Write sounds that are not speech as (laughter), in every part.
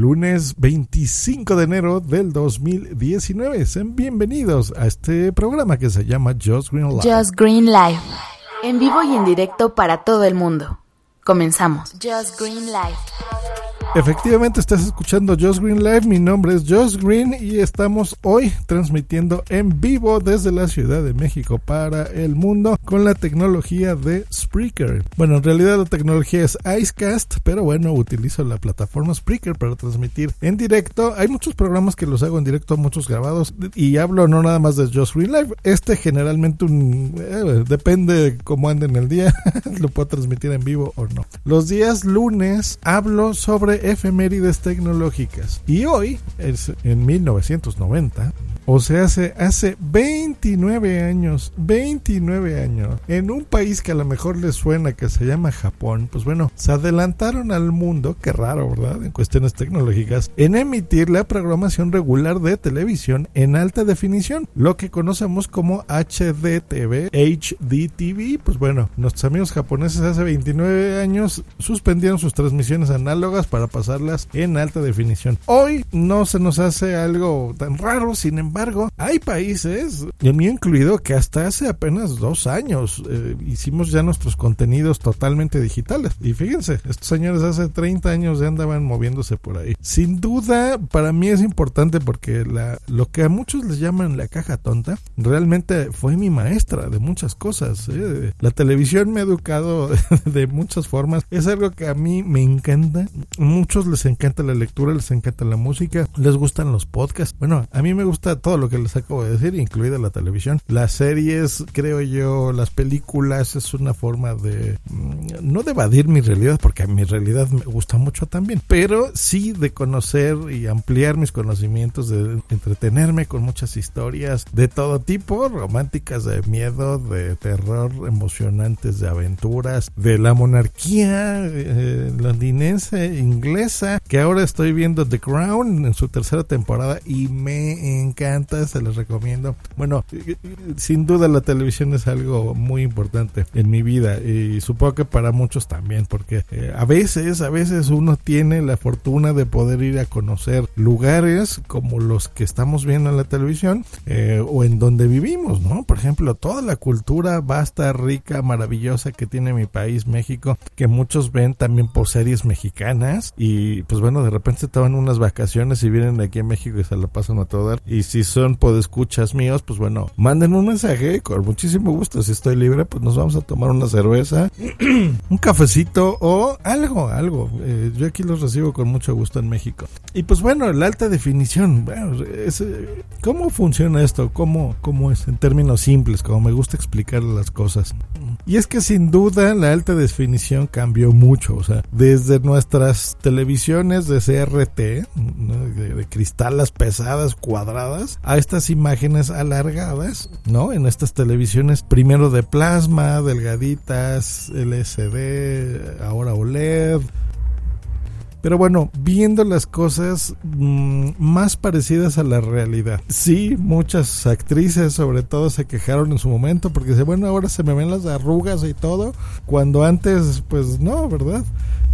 lunes 25 de enero del 2019. Sean bienvenidos a este programa que se llama Just Green Live. Just Green Live. En vivo y en directo para todo el mundo. Comenzamos. Just Green Live. Efectivamente, estás escuchando Just Green Live. Mi nombre es Just Green y estamos hoy transmitiendo en vivo desde la Ciudad de México para el mundo con la tecnología de Spreaker. Bueno, en realidad la tecnología es Icecast, pero bueno, utilizo la plataforma Spreaker para transmitir en directo. Hay muchos programas que los hago en directo, muchos grabados y hablo no nada más de Just Green Live. Este generalmente un, eh, depende de cómo ande en el día, (laughs) lo puedo transmitir en vivo o no. Los días lunes hablo sobre efemérides tecnológicas. Y hoy, es en 1990, o sea, hace, hace 29 años, 29 años, en un país que a lo mejor les suena que se llama Japón, pues bueno, se adelantaron al mundo, qué raro, ¿verdad? En cuestiones tecnológicas, en emitir la programación regular de televisión en alta definición, lo que conocemos como HDTV, HDTV. Pues bueno, nuestros amigos japoneses hace 29 años suspendieron sus transmisiones análogas para pasarlas en alta definición. Hoy no se nos hace algo tan raro, sin embargo, hay países, y el mío incluido, que hasta hace apenas dos años eh, hicimos ya nuestros contenidos totalmente digitales. Y fíjense, estos señores hace 30 años ya andaban moviéndose por ahí. Sin duda, para mí es importante porque lo que a muchos les llaman la caja tonta, realmente fue mi maestra de muchas cosas. ¿eh? La televisión me ha educado (laughs) de muchas formas. Es algo que a mí me encanta. Muchos les encanta la lectura, les encanta la música, les gustan los podcasts. Bueno, a mí me gusta todo lo que les acabo de decir, incluida la televisión. Las series, creo yo, las películas es una forma de mm, no evadir mi realidad, porque a mi realidad me gusta mucho también, pero sí de conocer y ampliar mis conocimientos, de entretenerme con muchas historias de todo tipo, románticas, de miedo, de terror, emocionantes, de aventuras, de la monarquía eh, londinense, inglesa, que ahora estoy viendo The Crown en su tercera temporada y me encanta se les recomiendo. Bueno, sin duda la televisión es algo muy importante en mi vida y supongo que para muchos también, porque eh, a veces, a veces uno tiene la fortuna de poder ir a conocer lugares como los que estamos viendo en la televisión eh, o en donde vivimos, ¿no? Por ejemplo, toda la cultura vasta, rica, maravillosa que tiene mi país, México, que muchos ven también por series mexicanas y pues bueno, de repente estaban unas vacaciones y vienen aquí a México y se la pasan a todo dar. Y si son podescuchas míos, pues bueno, manden un mensaje con muchísimo gusto. Si estoy libre, pues nos vamos a tomar una cerveza, (clears throat) un cafecito o algo, algo. Eh, yo aquí los recibo con mucho gusto en México. Y pues bueno, la alta definición, bueno, eh, ¿cómo funciona esto? ¿Cómo, ¿Cómo es en términos simples? Como me gusta explicar las cosas. Y es que sin duda la alta definición cambió mucho, o sea, desde nuestras televisiones de CRT, de, de cristalas pesadas, cuadradas, a estas imágenes alargadas, ¿no? En estas televisiones, primero de plasma, delgaditas, LCD, ahora OLED. Pero bueno, viendo las cosas mmm, más parecidas a la realidad. Sí, muchas actrices sobre todo se quejaron en su momento porque dice, bueno, ahora se me ven las arrugas y todo, cuando antes pues no, ¿verdad?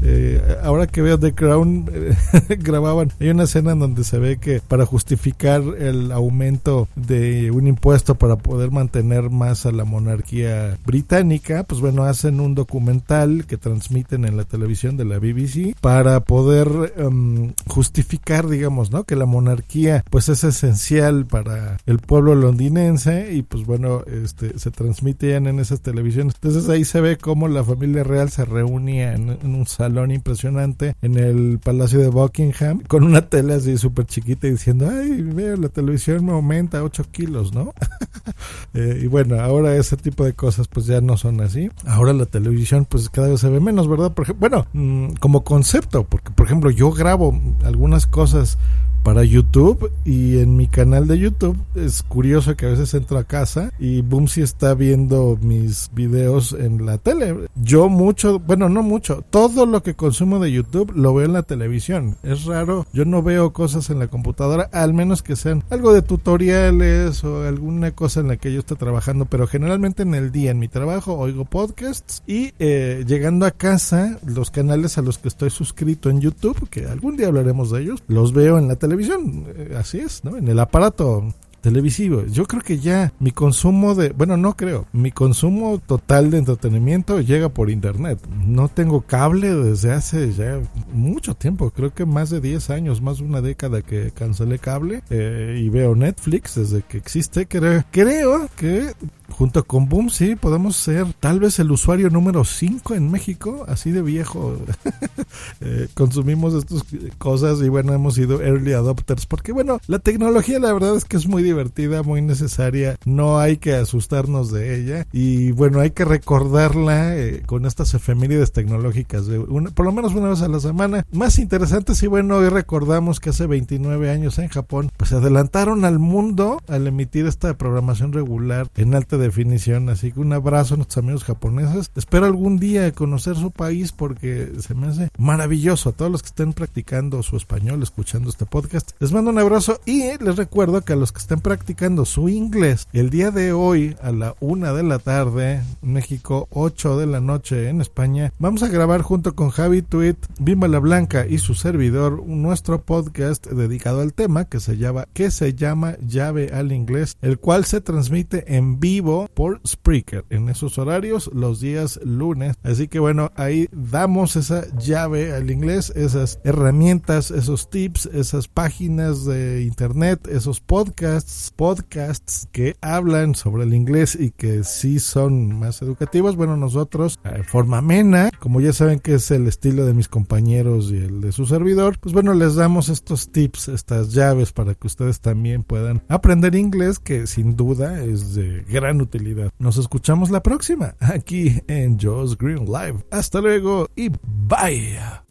Eh, ahora que veo The Crown, eh, (laughs) grababan, hay una escena en donde se ve que para justificar el aumento de un impuesto para poder mantener más a la monarquía británica, pues bueno, hacen un documental que transmiten en la televisión de la BBC para poder um, justificar, digamos, ¿no? Que la monarquía pues es esencial para el pueblo londinense y pues bueno, este se transmite ya en esas televisiones. Entonces ahí se ve cómo la familia real se reunía en, un salón impresionante en el Palacio de Buckingham con una tele así súper chiquita y diciendo, ay, veo, la televisión me aumenta 8 kilos, ¿no? (laughs) eh, y bueno, ahora ese tipo de cosas pues ya no son así. Ahora la televisión pues cada vez se ve menos, ¿verdad? Por bueno, mmm, como concepto, porque por ejemplo yo grabo algunas cosas para YouTube y en mi canal de YouTube es curioso que a veces entro a casa y Boomsy está viendo mis videos en la tele. Yo mucho, bueno, no mucho, todo lo que consumo de YouTube lo veo en la televisión. Es raro, yo no veo cosas en la computadora, al menos que sean algo de tutoriales o alguna cosa en la que yo esté trabajando, pero generalmente en el día, en mi trabajo, oigo podcasts y eh, llegando a casa, los canales a los que estoy suscrito en YouTube, que algún día hablaremos de ellos, los veo en la televisión, eh, así es, ¿no? En el aparato televisivo. Yo creo que ya mi consumo de, bueno, no creo, mi consumo total de entretenimiento llega por internet. No tengo cable desde hace ya mucho tiempo, creo que más de 10 años, más de una década que cancelé cable eh, y veo Netflix desde que existe. Creo, creo que junto con Boom, sí, podemos ser tal vez el usuario número 5 en México, así de viejo. (laughs) Eh, consumimos estas cosas y bueno, hemos sido early adopters, porque bueno, la tecnología la verdad es que es muy divertida, muy necesaria, no hay que asustarnos de ella y bueno, hay que recordarla eh, con estas efemérides tecnológicas, de por lo menos una vez a la semana. Más interesante, y bueno, hoy recordamos que hace 29 años en Japón, pues se adelantaron al mundo al emitir esta programación regular en alta definición. Así que un abrazo a nuestros amigos japoneses. Espero algún día conocer su país porque se me hace maravilloso. A todos los que estén practicando su español, escuchando este podcast, les mando un abrazo y les recuerdo que a los que estén practicando su inglés, el día de hoy a la una de la tarde, México, 8 de la noche en España, vamos a grabar junto con Javi Tweet, Bimba la Blanca y su servidor nuestro podcast dedicado al tema que se llama, que se llama Llave al Inglés, el cual se transmite en vivo por Spreaker en esos horarios los días lunes. Así que bueno, ahí damos esa llave al inglés, esas herramientas, esos tips, esas páginas de internet, esos podcasts, podcasts que hablan sobre el inglés y que sí son más educativos. Bueno, nosotros, de forma amena, como ya saben que es el estilo de mis compañeros y el de su servidor, pues bueno, les damos estos tips, estas llaves para que ustedes también puedan aprender inglés, que sin duda es de gran utilidad. Nos escuchamos la próxima aquí en Joe's Green Live. Hasta luego y bye.